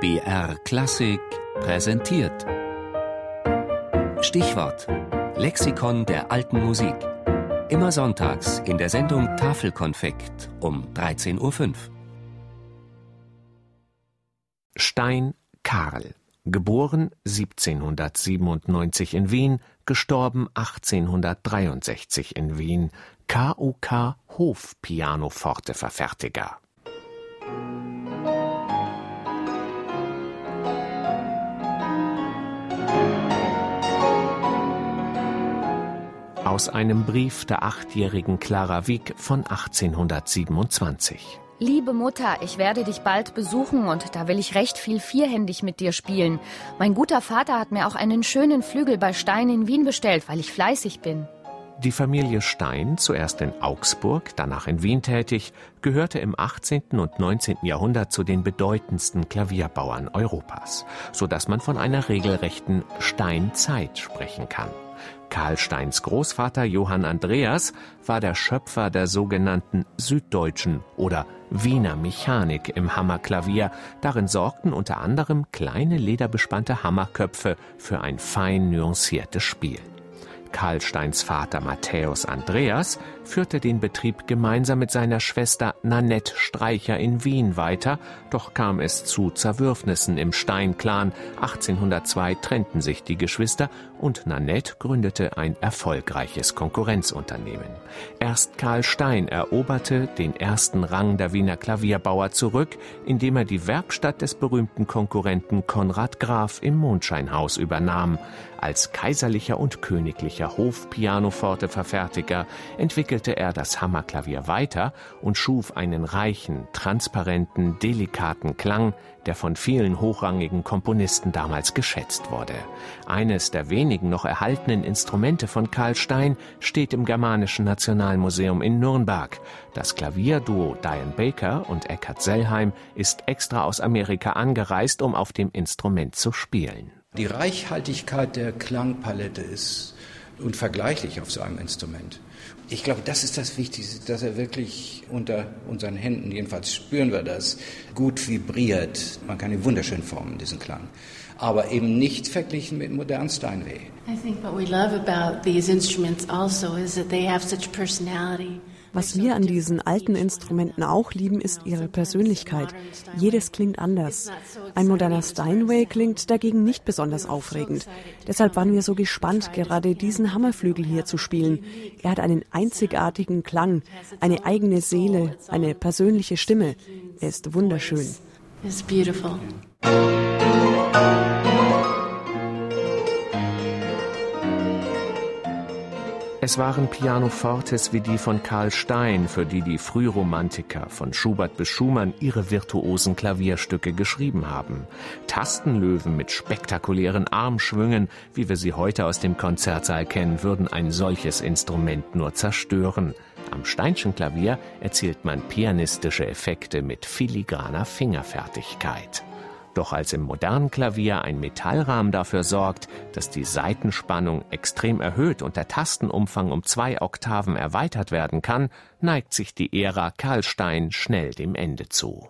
BR Klassik präsentiert. Stichwort: Lexikon der alten Musik. Immer sonntags in der Sendung Tafelkonfekt um 13.05 Uhr. Stein Karl, geboren 1797 in Wien, gestorben 1863 in Wien, KUK Hofpianoforte-Verfertiger. Aus einem Brief der achtjährigen Clara Wieck von 1827. Liebe Mutter, ich werde dich bald besuchen und da will ich recht viel vierhändig mit dir spielen. Mein guter Vater hat mir auch einen schönen Flügel bei Stein in Wien bestellt, weil ich fleißig bin. Die Familie Stein, zuerst in Augsburg, danach in Wien tätig, gehörte im 18. und 19. Jahrhundert zu den bedeutendsten Klavierbauern Europas, so dass man von einer regelrechten Steinzeit sprechen kann. Karl Steins Großvater Johann Andreas war der Schöpfer der sogenannten Süddeutschen oder Wiener Mechanik im Hammerklavier. Darin sorgten unter anderem kleine lederbespannte Hammerköpfe für ein fein nuanciertes Spiel. Karl Steins Vater Matthäus Andreas führte den Betrieb gemeinsam mit seiner Schwester Nanette Streicher in Wien weiter, doch kam es zu Zerwürfnissen im Stein-Clan. 1802 trennten sich die Geschwister und Nanette gründete ein erfolgreiches Konkurrenzunternehmen. Erst Karl Stein eroberte den ersten Rang der Wiener Klavierbauer zurück, indem er die Werkstatt des berühmten Konkurrenten Konrad Graf im Mondscheinhaus übernahm. Als kaiserlicher und königlicher Hofpianoforte-Verfertiger entwickelte er das Hammerklavier weiter und schuf einen reichen, transparenten, delikaten Klang, der von vielen hochrangigen Komponisten damals geschätzt wurde. Eines der wenigen noch erhaltenen Instrumente von Karl Stein steht im Germanischen Nationalmuseum in Nürnberg. Das Klavierduo Diane Baker und Eckhard Sellheim ist extra aus Amerika angereist, um auf dem Instrument zu spielen. Die Reichhaltigkeit der Klangpalette ist unvergleichlich auf so einem Instrument. Ich glaube, das ist das Wichtigste, dass er wirklich unter unseren Händen, jedenfalls spüren wir das, gut vibriert. Man kann ihn wunderschön formen, diesen Klang. Aber eben nicht verglichen mit modernen Steinway. I think what we love about these instruments also is that they have such personality. Was wir an diesen alten Instrumenten auch lieben, ist ihre Persönlichkeit. Jedes klingt anders. Ein moderner Steinway klingt dagegen nicht besonders aufregend. Deshalb waren wir so gespannt, gerade diesen Hammerflügel hier zu spielen. Er hat einen einzigartigen Klang, eine eigene Seele, eine persönliche Stimme. Er ist wunderschön. It's beautiful. Es waren Pianofortes wie die von Karl Stein, für die die Frühromantiker von Schubert bis Schumann ihre virtuosen Klavierstücke geschrieben haben. Tastenlöwen mit spektakulären Armschwüngen, wie wir sie heute aus dem Konzertsaal kennen, würden ein solches Instrument nur zerstören. Am Steinschen Klavier erzielt man pianistische Effekte mit filigraner Fingerfertigkeit. Doch als im modernen Klavier ein Metallrahmen dafür sorgt, dass die Saitenspannung extrem erhöht und der Tastenumfang um zwei Oktaven erweitert werden kann, neigt sich die Ära Karlstein schnell dem Ende zu.